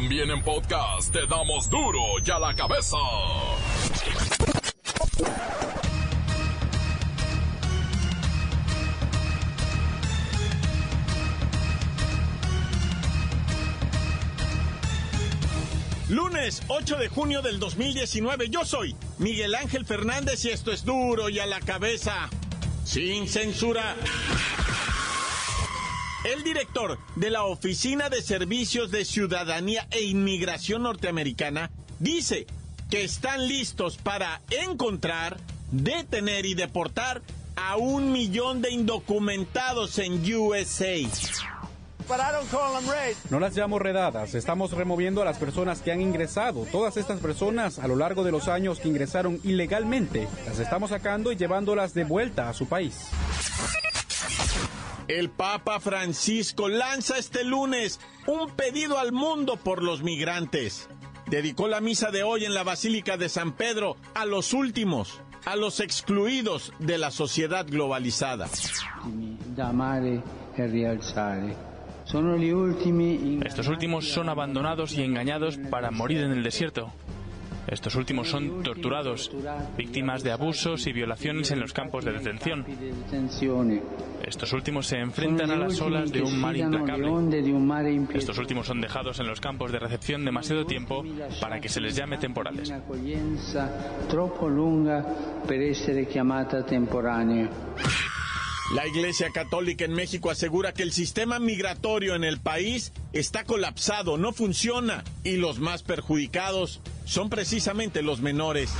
También en podcast te damos duro y a la cabeza. Lunes 8 de junio del 2019, yo soy Miguel Ángel Fernández y esto es duro y a la cabeza, sin censura. El director de la Oficina de Servicios de Ciudadanía e Inmigración Norteamericana dice que están listos para encontrar, detener y deportar a un millón de indocumentados en USA. No las llamo redadas, estamos removiendo a las personas que han ingresado. Todas estas personas a lo largo de los años que ingresaron ilegalmente, las estamos sacando y llevándolas de vuelta a su país. El Papa Francisco lanza este lunes un pedido al mundo por los migrantes. Dedicó la misa de hoy en la Basílica de San Pedro a los últimos, a los excluidos de la sociedad globalizada. Estos últimos son abandonados y engañados para morir en el desierto. Estos últimos son torturados, víctimas de abusos y violaciones en los campos de detención. Estos últimos se enfrentan a las olas de un mar implacable. Estos últimos son dejados en los campos de recepción demasiado tiempo para que se les llame temporales. La Iglesia Católica en México asegura que el sistema migratorio en el país está colapsado, no funciona y los más perjudicados son precisamente los menores.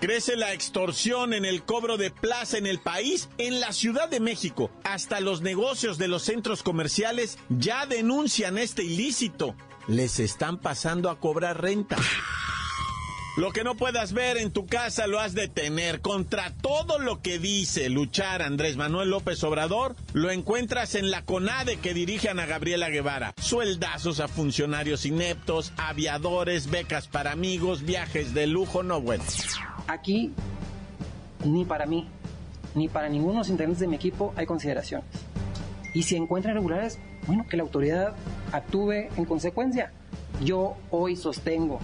Crece la extorsión en el cobro de plaza en el país. En la Ciudad de México, hasta los negocios de los centros comerciales ya denuncian este ilícito. Les están pasando a cobrar renta. Lo que no puedas ver en tu casa lo has de tener. Contra todo lo que dice luchar Andrés Manuel López Obrador, lo encuentras en la CONADE que dirige Ana Gabriela Guevara. Sueldazos a funcionarios ineptos, aviadores, becas para amigos, viajes de lujo, no bueno. Aquí, ni para mí, ni para ninguno de los integrantes de mi equipo hay consideraciones. Y si encuentran irregulares, bueno, que la autoridad actúe en consecuencia. Yo hoy sostengo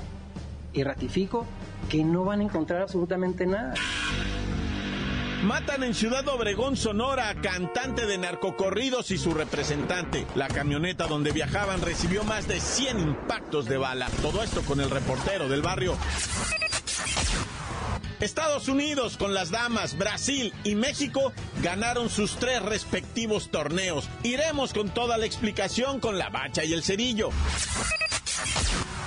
y ratifico que no van a encontrar absolutamente nada. Matan en Ciudad Obregón, Sonora, a cantante de narcocorridos y su representante. La camioneta donde viajaban recibió más de 100 impactos de bala. Todo esto con el reportero del barrio. Estados Unidos con las damas, Brasil y México ganaron sus tres respectivos torneos. Iremos con toda la explicación con la bacha y el cerillo.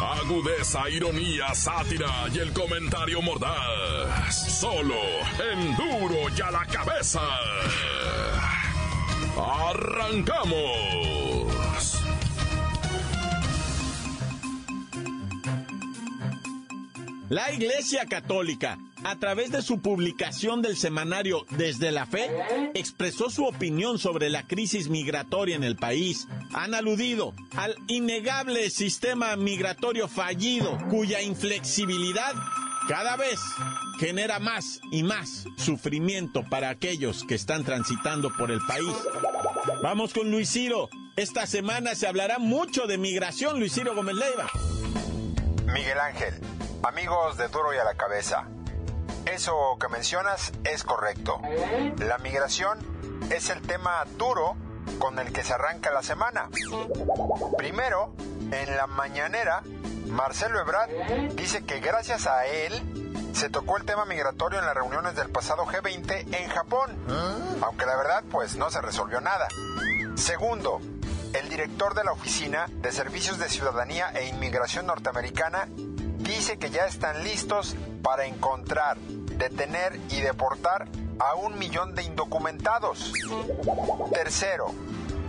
Agudeza, ironía, sátira y el comentario mordaz. Solo en duro y a la cabeza. ¡Arrancamos! La Iglesia Católica, a través de su publicación del semanario Desde la Fe, expresó su opinión sobre la crisis migratoria en el país. Han aludido al innegable sistema migratorio fallido, cuya inflexibilidad cada vez genera más y más sufrimiento para aquellos que están transitando por el país. Vamos con Luis Ciro. Esta semana se hablará mucho de migración, Luis Ciro Gómez Leiva. Miguel Ángel, amigos de Duro y a la Cabeza, eso que mencionas es correcto. La migración es el tema duro con el que se arranca la semana. Primero, en la mañanera, Marcelo Ebrard dice que gracias a él se tocó el tema migratorio en las reuniones del pasado G20 en Japón, aunque la verdad pues no se resolvió nada. Segundo, el director de la Oficina de Servicios de Ciudadanía e Inmigración Norteamericana dice que ya están listos para encontrar, detener y deportar a un millón de indocumentados. Tercero,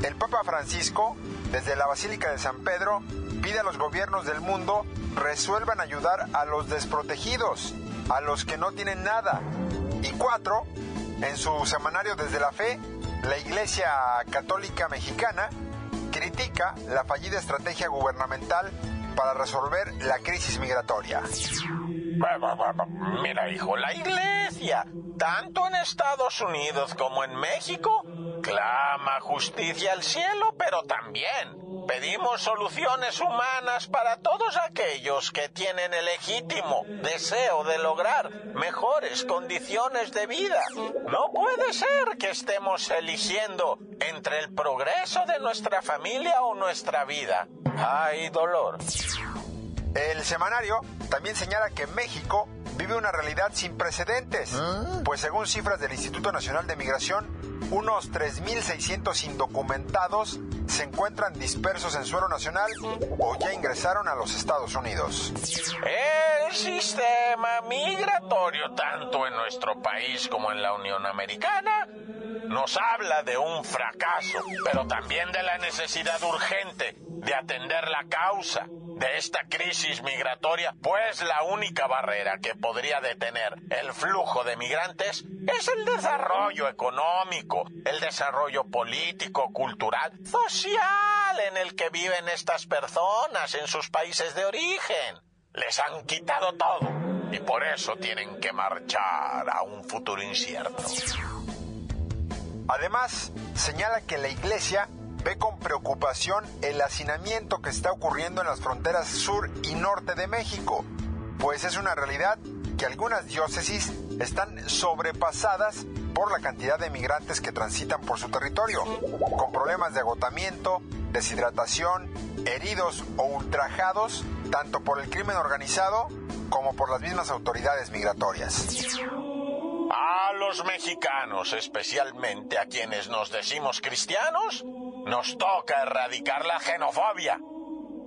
el Papa Francisco, desde la Basílica de San Pedro, pide a los gobiernos del mundo resuelvan ayudar a los desprotegidos, a los que no tienen nada. Y cuatro, en su semanario Desde la Fe, la Iglesia Católica Mexicana critica la fallida estrategia gubernamental para resolver la crisis migratoria. Mira, hijo, la iglesia, tanto en Estados Unidos como en México, clama justicia al cielo, pero también pedimos soluciones humanas para todos aquellos que tienen el legítimo deseo de lograr mejores condiciones de vida. No puede ser que estemos eligiendo entre el progreso de nuestra familia o nuestra vida. Hay dolor. El semanario también señala que México vive una realidad sin precedentes, pues según cifras del Instituto Nacional de Migración, unos 3.600 indocumentados se encuentran dispersos en suelo nacional o ya ingresaron a los Estados Unidos. El sistema migratorio, tanto en nuestro país como en la Unión Americana, nos habla de un fracaso, pero también de la necesidad urgente de atender la causa de esta crisis migratoria, pues la única barrera que podría detener el flujo de migrantes es el desarrollo económico, el desarrollo político, cultural, social en el que viven estas personas en sus países de origen. Les han quitado todo y por eso tienen que marchar a un futuro incierto. Además, señala que la Iglesia ve con preocupación el hacinamiento que está ocurriendo en las fronteras sur y norte de México, pues es una realidad que algunas diócesis están sobrepasadas por la cantidad de migrantes que transitan por su territorio, con problemas de agotamiento, deshidratación, heridos o ultrajados, tanto por el crimen organizado como por las mismas autoridades migratorias. A los mexicanos, especialmente a quienes nos decimos cristianos, nos toca erradicar la xenofobia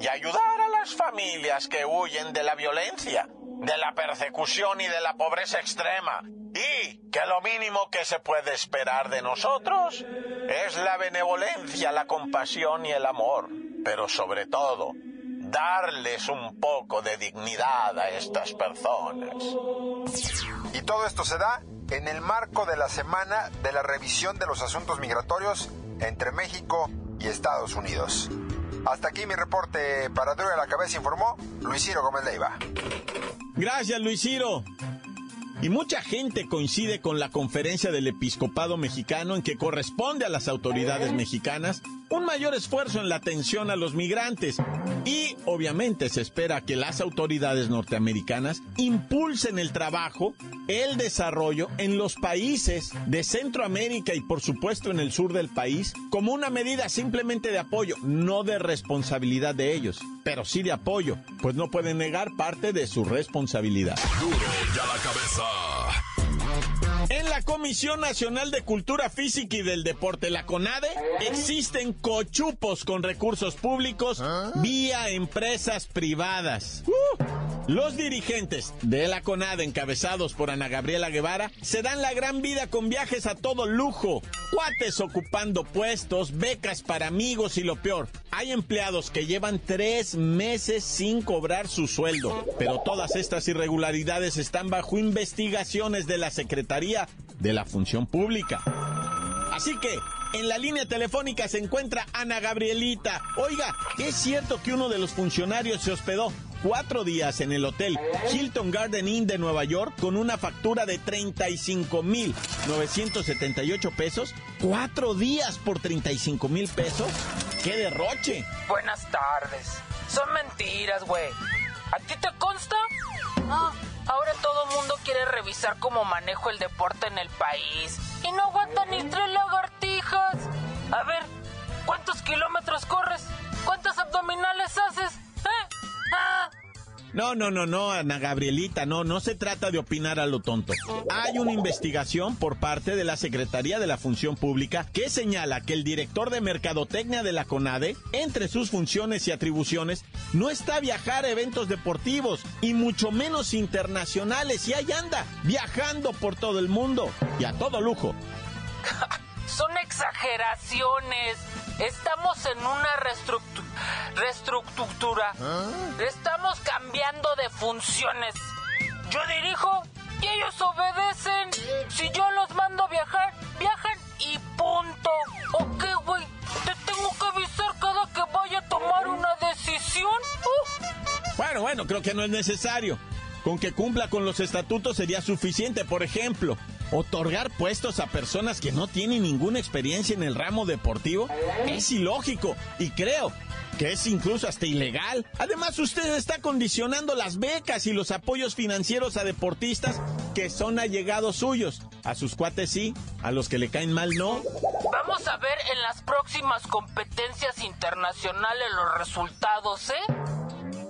y ayudar a las familias que huyen de la violencia, de la persecución y de la pobreza extrema. Y que lo mínimo que se puede esperar de nosotros es la benevolencia, la compasión y el amor. Pero sobre todo, darles un poco de dignidad a estas personas. Y todo esto se da en el marco de la semana de la revisión de los asuntos migratorios entre México y Estados Unidos. Hasta aquí mi reporte para Duro a la Cabeza informó Luis Ciro Gómez Leiva. Gracias, Luis Ciro. Y mucha gente coincide con la conferencia del episcopado mexicano en que corresponde a las autoridades mexicanas un mayor esfuerzo en la atención a los migrantes. Y obviamente se espera que las autoridades norteamericanas impulsen el trabajo, el desarrollo en los países de Centroamérica y por supuesto en el sur del país como una medida simplemente de apoyo, no de responsabilidad de ellos, pero sí de apoyo, pues no pueden negar parte de su responsabilidad. Duro la cabeza. En la Comisión Nacional de Cultura Física y del Deporte, la CONADE, existen cochupos con recursos públicos vía empresas privadas. Uh. Los dirigentes de la CONADE, encabezados por Ana Gabriela Guevara, se dan la gran vida con viajes a todo lujo, cuates ocupando puestos, becas para amigos y lo peor, hay empleados que llevan tres meses sin cobrar su sueldo, pero todas estas irregularidades están bajo investigaciones de la Secretaría de la Función Pública. Así que en la línea telefónica se encuentra Ana Gabrielita. Oiga, ¿es cierto que uno de los funcionarios se hospedó cuatro días en el hotel Hilton Garden Inn de Nueva York con una factura de 35 mil 978 pesos. Cuatro días por 35 mil pesos. ¡Qué derroche! Buenas tardes. Son mentiras, güey. ¿A ti te consta? Ah, ahora todo el mundo quiere revisar cómo manejo el deporte en el país. Y no aguanta ni tres lagartijas. A ver, ¿cuántos kilómetros corres? ¿Cuántas abdominales haces? No, no, no, no, Ana Gabrielita, no, no se trata de opinar a lo tonto. Hay una investigación por parte de la Secretaría de la Función Pública que señala que el director de Mercadotecnia de la CONADE, entre sus funciones y atribuciones, no está a viajar a eventos deportivos y mucho menos internacionales. Y ahí anda, viajando por todo el mundo y a todo lujo. Son exageraciones. Estamos en una reestructura. ¿Ah? Estamos cambiando de funciones. Yo dirijo y ellos obedecen. Si yo los mando a viajar, viajan y punto. ¿Ok, güey? ¿Te tengo que avisar cada que vaya a tomar una decisión? Uh. Bueno, bueno, creo que no es necesario. Con que cumpla con los estatutos sería suficiente, por ejemplo otorgar puestos a personas que no tienen ninguna experiencia en el ramo deportivo es ilógico y creo que es incluso hasta ilegal. Además, usted está condicionando las becas y los apoyos financieros a deportistas que son allegados suyos. A sus cuates sí, a los que le caen mal no. Vamos a ver en las próximas competencias internacionales los resultados, ¿eh?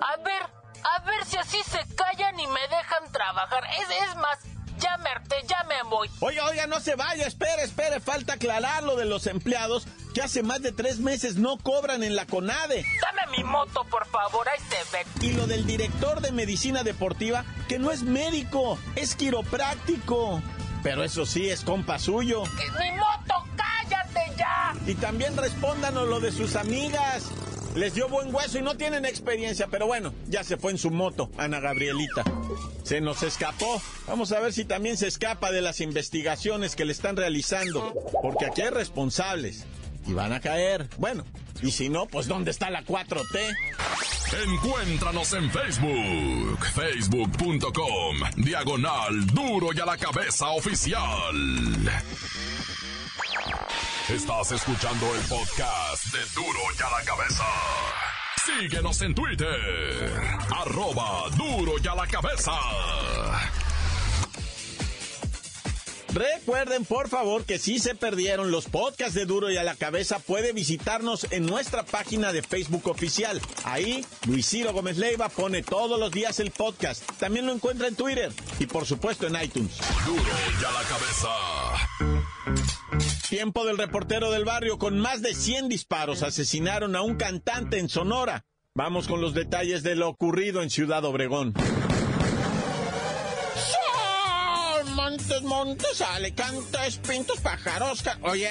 A ver, a ver si así se callan y me dejan trabajar. Es, es más, ya me ya me voy. Oiga, oiga, no se vaya, espere, espere, falta aclarar lo de los empleados que hace más de tres meses no cobran en la CONADE. Dame mi moto, por favor, ahí se ven. Y lo del director de medicina deportiva, que no es médico, es quiropráctico. Pero eso sí, es compa suyo. ¡Mi moto, cállate ya! Y también respóndanos lo de sus amigas. Les dio buen hueso y no tienen experiencia, pero bueno, ya se fue en su moto, Ana Gabrielita. Se nos escapó. Vamos a ver si también se escapa de las investigaciones que le están realizando, porque aquí hay responsables y van a caer. Bueno, y si no, pues ¿dónde está la 4T? Encuéntranos en Facebook, facebook.com, diagonal duro y a la cabeza oficial. Estás escuchando el podcast de Duro y a la Cabeza. Síguenos en Twitter. Arroba Duro y a la Cabeza. Recuerden, por favor, que si se perdieron los podcasts de Duro y a la Cabeza, puede visitarnos en nuestra página de Facebook oficial. Ahí, Luisiro Gómez Leiva pone todos los días el podcast. También lo encuentra en Twitter y, por supuesto, en iTunes. Duro y a la Cabeza. Tiempo del reportero del barrio con más de 100 disparos asesinaron a un cantante en Sonora. Vamos con los detalles de lo ocurrido en Ciudad Obregón. Montes, montes, alicantes, pintos, pájaros. Oye,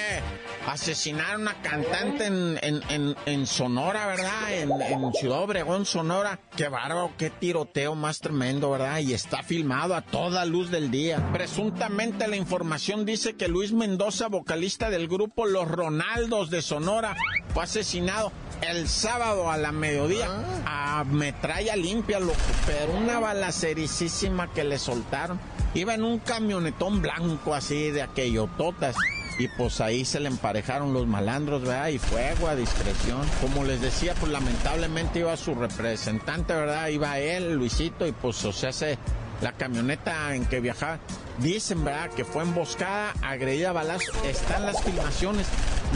asesinaron a cantante en, en, en, Sonora, ¿verdad? En, en, Ciudad Obregón, Sonora. Qué bárbaro, qué tiroteo más tremendo, ¿verdad? Y está filmado a toda luz del día. Presuntamente la información dice que Luis Mendoza, vocalista del grupo Los Ronaldos de Sonora, fue asesinado el sábado a la mediodía a metralla limpia, loco, pero una balacericísima que le soltaron. Iba en un camionetón blanco así de aquello, totas. Y pues ahí se le emparejaron los malandros, ¿verdad? Y fuego a discreción. Como les decía, pues lamentablemente iba su representante, ¿verdad? Iba él, Luisito, y pues o sea, se, la camioneta en que viajaba. Dicen, ¿verdad? Que fue emboscada, agredida a balazos. Están las filmaciones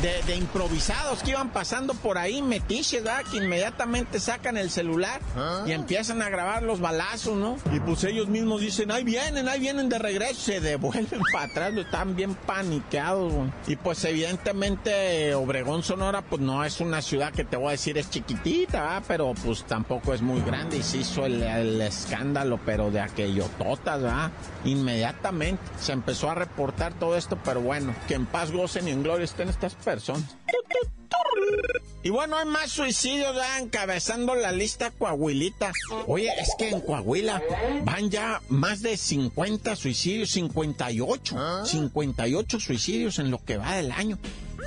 de, improvisados que iban pasando por ahí, metiches, ¿verdad? Que inmediatamente sacan el celular y empiezan a grabar los balazos, ¿no? Y pues ellos mismos dicen, ahí vienen, ahí vienen de regreso, se devuelven para atrás, están bien paniqueados, güey. Y pues evidentemente Obregón, Sonora, pues no es una ciudad que te voy a decir es chiquitita, ¿verdad? Pero pues tampoco es muy grande y se hizo el, escándalo, pero de aquello totas, ¿verdad? Inmediatamente se empezó a reportar todo esto, pero bueno, que en paz gocen y en gloria estén estas personas. Y bueno, hay más suicidios ya encabezando la lista Coahuilita. Oye, es que en Coahuila van ya más de 50 suicidios, 58, 58 suicidios en lo que va del año.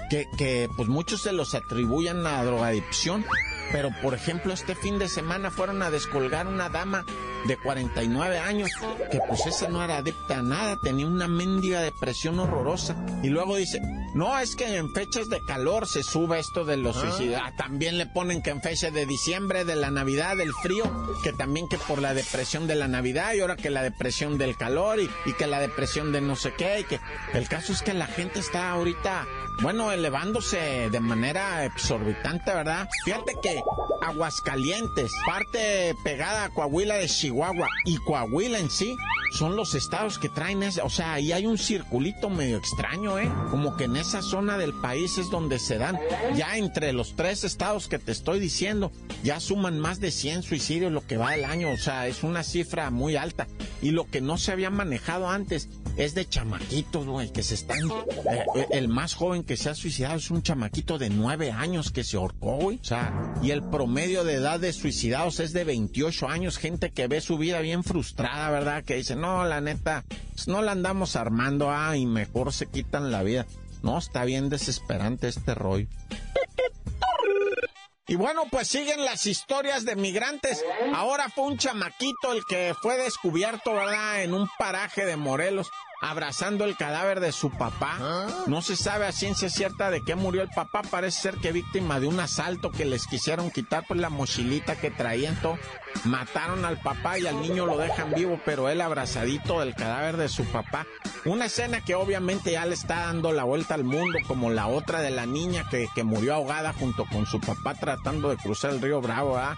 Que, que pues muchos se los atribuyen a drogadicción. Pero por ejemplo, este fin de semana fueron a descolgar una dama de 49 años, que pues esa no era adepta a nada, tenía una mendiga depresión horrorosa. Y luego dice, no, es que en fechas de calor se sube esto de los ah. suicidios. Ah, también le ponen que en fechas de diciembre, de la Navidad, del frío, que también que por la depresión de la Navidad y ahora que la depresión del calor y, y que la depresión de no sé qué. Y que el caso es que la gente está ahorita bueno, elevándose de manera exorbitante, ¿verdad? Fíjate que Aguascalientes, parte pegada a Coahuila de Chihuahua y Coahuila en sí, son los estados que traen ese, o sea, ahí hay un circulito medio extraño, ¿eh? Como que en esa zona del país es donde se dan, ya entre los tres estados que te estoy diciendo, ya suman más de 100 suicidios lo que va del año, o sea, es una cifra muy alta. Y lo que no se había manejado antes es de chamaquitos, güey, que se están, eh, eh, el más joven que se ha suicidado es un chamaquito de nueve años que se ahorcó, güey, o sea, y el promedio de edad de suicidados es de 28 años, gente que ve su vida bien frustrada, ¿verdad? Que dicen, no, la neta, pues no la andamos armando, ah, y mejor se quitan la vida. No, está bien desesperante este rollo. Y bueno, pues siguen las historias de migrantes. Ahora fue un chamaquito el que fue descubierto, ¿verdad? En un paraje de Morelos abrazando el cadáver de su papá. No se sabe a ciencia cierta de qué murió el papá. Parece ser que víctima de un asalto que les quisieron quitar pues la mochilita que traían todo. Mataron al papá y al niño lo dejan vivo, pero él abrazadito del cadáver de su papá. Una escena que obviamente ya le está dando la vuelta al mundo, como la otra de la niña que, que murió ahogada junto con su papá tratando de cruzar el río Bravo, ¿ah?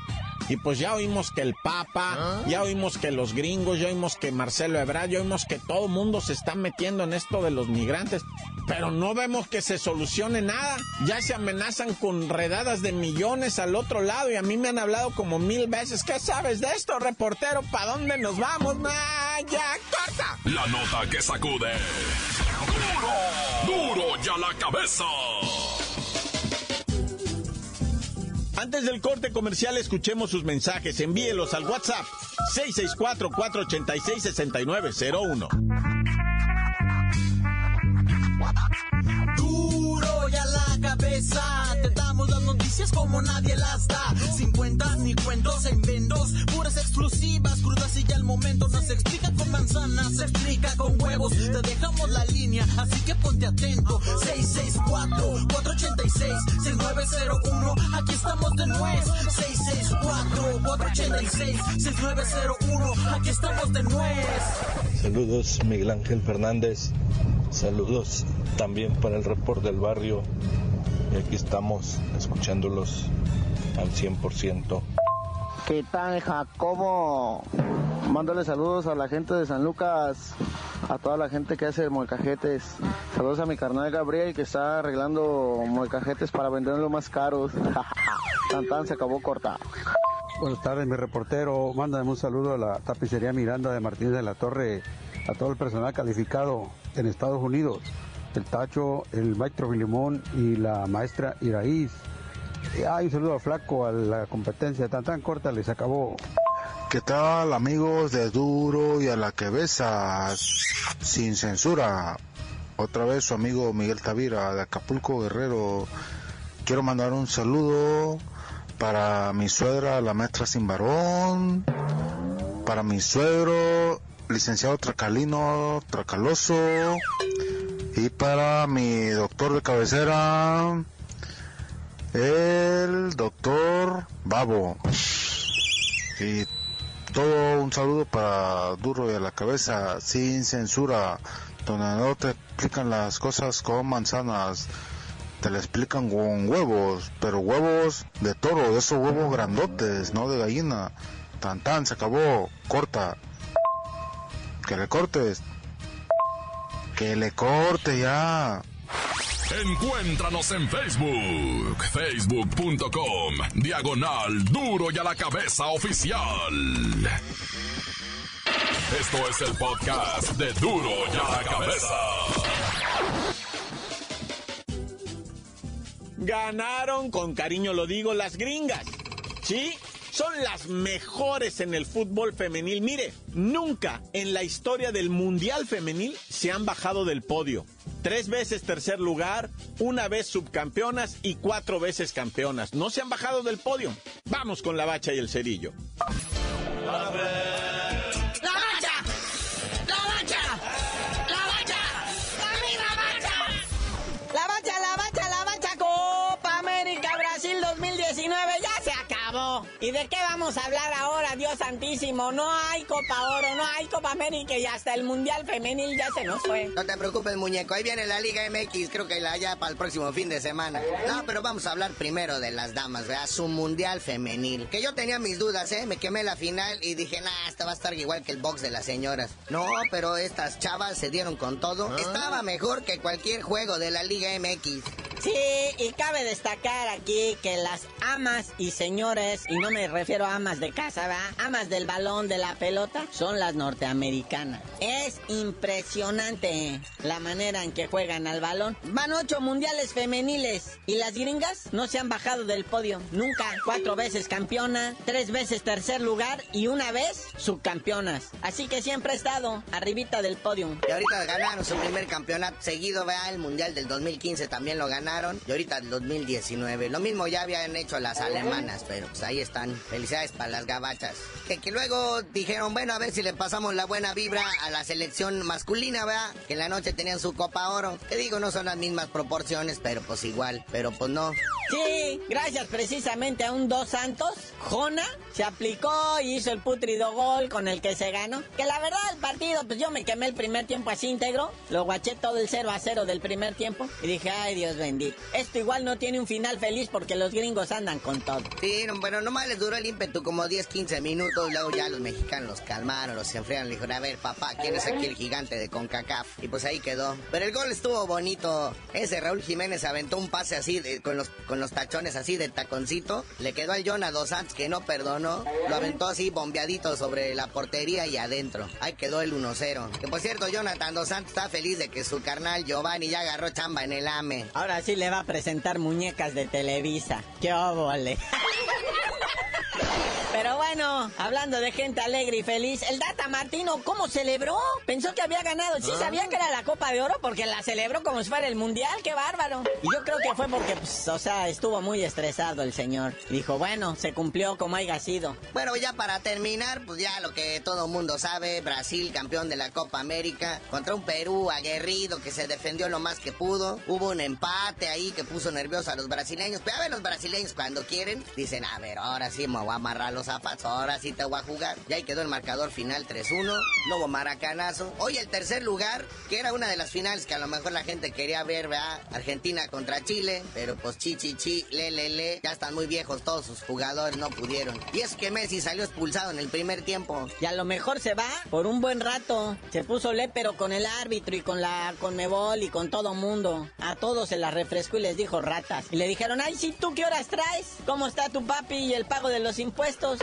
Y pues ya oímos que el Papa, ¿Ah? ya oímos que los gringos, ya oímos que Marcelo Ebrard, ya oímos que todo el mundo se está metiendo en esto de los migrantes. Pero no vemos que se solucione nada. Ya se amenazan con redadas de millones al otro lado y a mí me han hablado como mil veces. ¿Qué sabes de esto, reportero? ¿Para dónde nos vamos? ¡Ya, corta! La nota que sacude. ¡Duro! ¡Duro ya la cabeza! Antes del corte comercial, escuchemos sus mensajes. Envíelos al WhatsApp 664-486-6901. Duro y a la cabeza, te damos las noticias como nadie las da. Sin cuentas ni cuentos en vendos, puras exclusivas, crudas y ya el momento no se explica con manzanas, se explica con huevos. Te dejamos la línea, así que ponte atento. 664-486-6901, aquí estamos de nuez. 664-486-6901, aquí estamos de nuez. Saludos Miguel Ángel Fernández, saludos también para el report del barrio. Y aquí estamos escuchándolos al 100%. ¿Qué tal, Jacobo? Mándale saludos a la gente de San Lucas, a toda la gente que hace molcajetes. Saludos a mi carnal Gabriel que está arreglando molcajetes para venderlos más caros. tan se acabó corta. Buenas tardes, mi reportero. Mándame un saludo a la tapicería Miranda de Martínez de la Torre, a todo el personal calificado en Estados Unidos el Tacho, el maestro Filimón y la maestra Iraíz. Ay, un saludo a Flaco, a la competencia tan tan corta les acabó. ¿Qué tal amigos de Duro y a la que besas? Sin censura. Otra vez su amigo Miguel Tavira de Acapulco Guerrero. Quiero mandar un saludo para mi suegra, la maestra Sin Varón, para mi suegro, licenciado Tracalino Tracaloso, y para mi doctor de cabecera, el doctor Babo. Y todo un saludo para Duro y a la cabeza, sin censura, donde no te explican las cosas con manzanas, te le explican con huevos, pero huevos de toro, de esos huevos grandotes, no de gallina. Tan tan, se acabó, corta. Que le cortes. Que le corte ya. Encuéntranos en Facebook, facebook.com, diagonal duro y a la cabeza oficial. Esto es el podcast de duro y a la cabeza. Ganaron, con cariño lo digo, las gringas. ¿Sí? son las mejores en el fútbol femenil. Mire, nunca en la historia del Mundial Femenil se han bajado del podio. Tres veces tercer lugar, una vez subcampeonas y cuatro veces campeonas. No se han bajado del podio. Vamos con la bacha y el cerillo. ¿Y de qué vamos a hablar ahora, Dios santísimo? No hay Copa Oro, no hay Copa América y hasta el Mundial Femenil ya se nos fue. No te preocupes, muñeco. Ahí viene la Liga MX, creo que la haya para el próximo fin de semana. No, pero vamos a hablar primero de las damas, ¿verdad? Su Mundial Femenil. Que yo tenía mis dudas, ¿eh? Me quemé la final y dije, nah, esta va a estar igual que el box de las señoras. No, pero estas chavas se dieron con todo. ¿Ah? Estaba mejor que cualquier juego de la Liga MX. Sí, y cabe destacar aquí que las amas y señores, y no me refiero a amas de casa, ¿va? Amas del balón, de la pelota, son las norteamericanas. Es impresionante la manera en que juegan al balón. Van ocho mundiales femeniles y las gringas no se han bajado del podio. Nunca. Cuatro veces campeona, tres veces tercer lugar y una vez subcampeonas. Así que siempre ha estado arribita del podio. Y ahorita ganaron su primer campeonato seguido, vea, el mundial del 2015 también lo ganaron ganaron. Y ahorita el 2019. Lo mismo ya habían hecho las alemanas, pero pues ahí están. Felicidades para las gabachas. Que, que luego dijeron, bueno, a ver si le pasamos la buena vibra a la selección masculina, ¿verdad? Que en la noche tenían su Copa Oro. Que digo, no son las mismas proporciones, pero pues igual. Pero pues no. Sí, gracias precisamente a un Dos Santos, Jona se aplicó y hizo el putrido gol con el que se ganó. Que la verdad el partido, pues yo me quemé el primer tiempo así íntegro, lo guaché todo el 0 a 0 del primer tiempo y dije, ay Dios bendito. Esto igual no tiene un final feliz porque los gringos andan con todo. Sí, no, bueno, nomás les duró el ímpetu como 10, 15 minutos, luego ya los mexicanos los calmaron, los enfriaron, le dijeron, a ver papá, ¿quién es aquí el gigante de CONCACAF? Y pues ahí quedó. Pero el gol estuvo bonito. Ese Raúl Jiménez aventó un pase así, de- con, los, con los tachones así de taconcito, le quedó al Jonah Dos Santos que no perdonó, lo aventó así bombeadito sobre la portería y adentro. Ahí quedó el 1-0. Que por cierto, Jonathan Dos Santos está feliz de que su carnal Giovanni ya agarró chamba en el AME. Ahora sí le va a presentar muñecas de Televisa. ¡Qué óvole! Pero bueno, hablando de gente alegre y feliz, el Data Martino, ¿cómo celebró? Pensó que había ganado. Sí, sabía que era la Copa de Oro porque la celebró como si fuera el Mundial. ¡Qué bárbaro! Y yo creo que fue porque, pues, o sea, estuvo muy estresado el señor. Dijo, bueno, se cumplió como haya sido. Bueno, ya para terminar, pues ya lo que todo mundo sabe, Brasil campeón de la Copa América contra un Perú aguerrido que se defendió lo más que pudo. Hubo un empate ahí que puso nervioso a los brasileños. Pero a ver, los brasileños cuando quieren dicen, a ver, ahora sí me voy a amarrar los ahora sí te voy a jugar. Y ahí quedó el marcador final 3-1, no maracanazo. Hoy el tercer lugar, que era una de las finales que a lo mejor la gente quería ver, ¿verdad? Argentina contra Chile, pero pues chi chi chi, le le le, ya están muy viejos todos sus jugadores, no pudieron. Y es que Messi salió expulsado en el primer tiempo. Y a lo mejor se va por un buen rato. Se puso lépero con el árbitro y con la Conmebol y con todo mundo. A todos se la refrescó y les dijo ratas. Y le dijeron, ay, sí, ¿tú qué horas traes? ¿Cómo está tu papi y el pago de los impuestos? Adiós.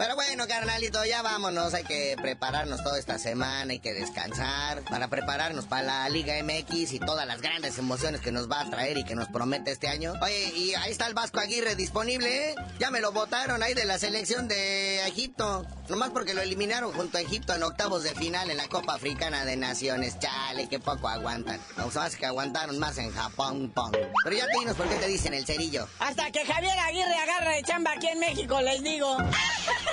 Pero bueno, carnalito, ya vámonos. Hay que prepararnos toda esta semana, hay que descansar para prepararnos para la Liga MX y todas las grandes emociones que nos va a traer y que nos promete este año. Oye, y ahí está el Vasco Aguirre disponible, ¿eh? Ya me lo votaron ahí de la selección de Egipto. Nomás porque lo eliminaron junto a Egipto en octavos de final en la Copa Africana de Naciones. Chale, que poco aguantan. Los más que aguantaron más en Japón, pong. Pero ya te dinos por qué te dicen el cerillo. Hasta que Javier Aguirre agarre de chamba aquí en México, les digo.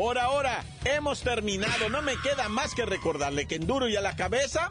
Por ahora, hemos terminado. No me queda más que recordarle que en duro y a la cabeza,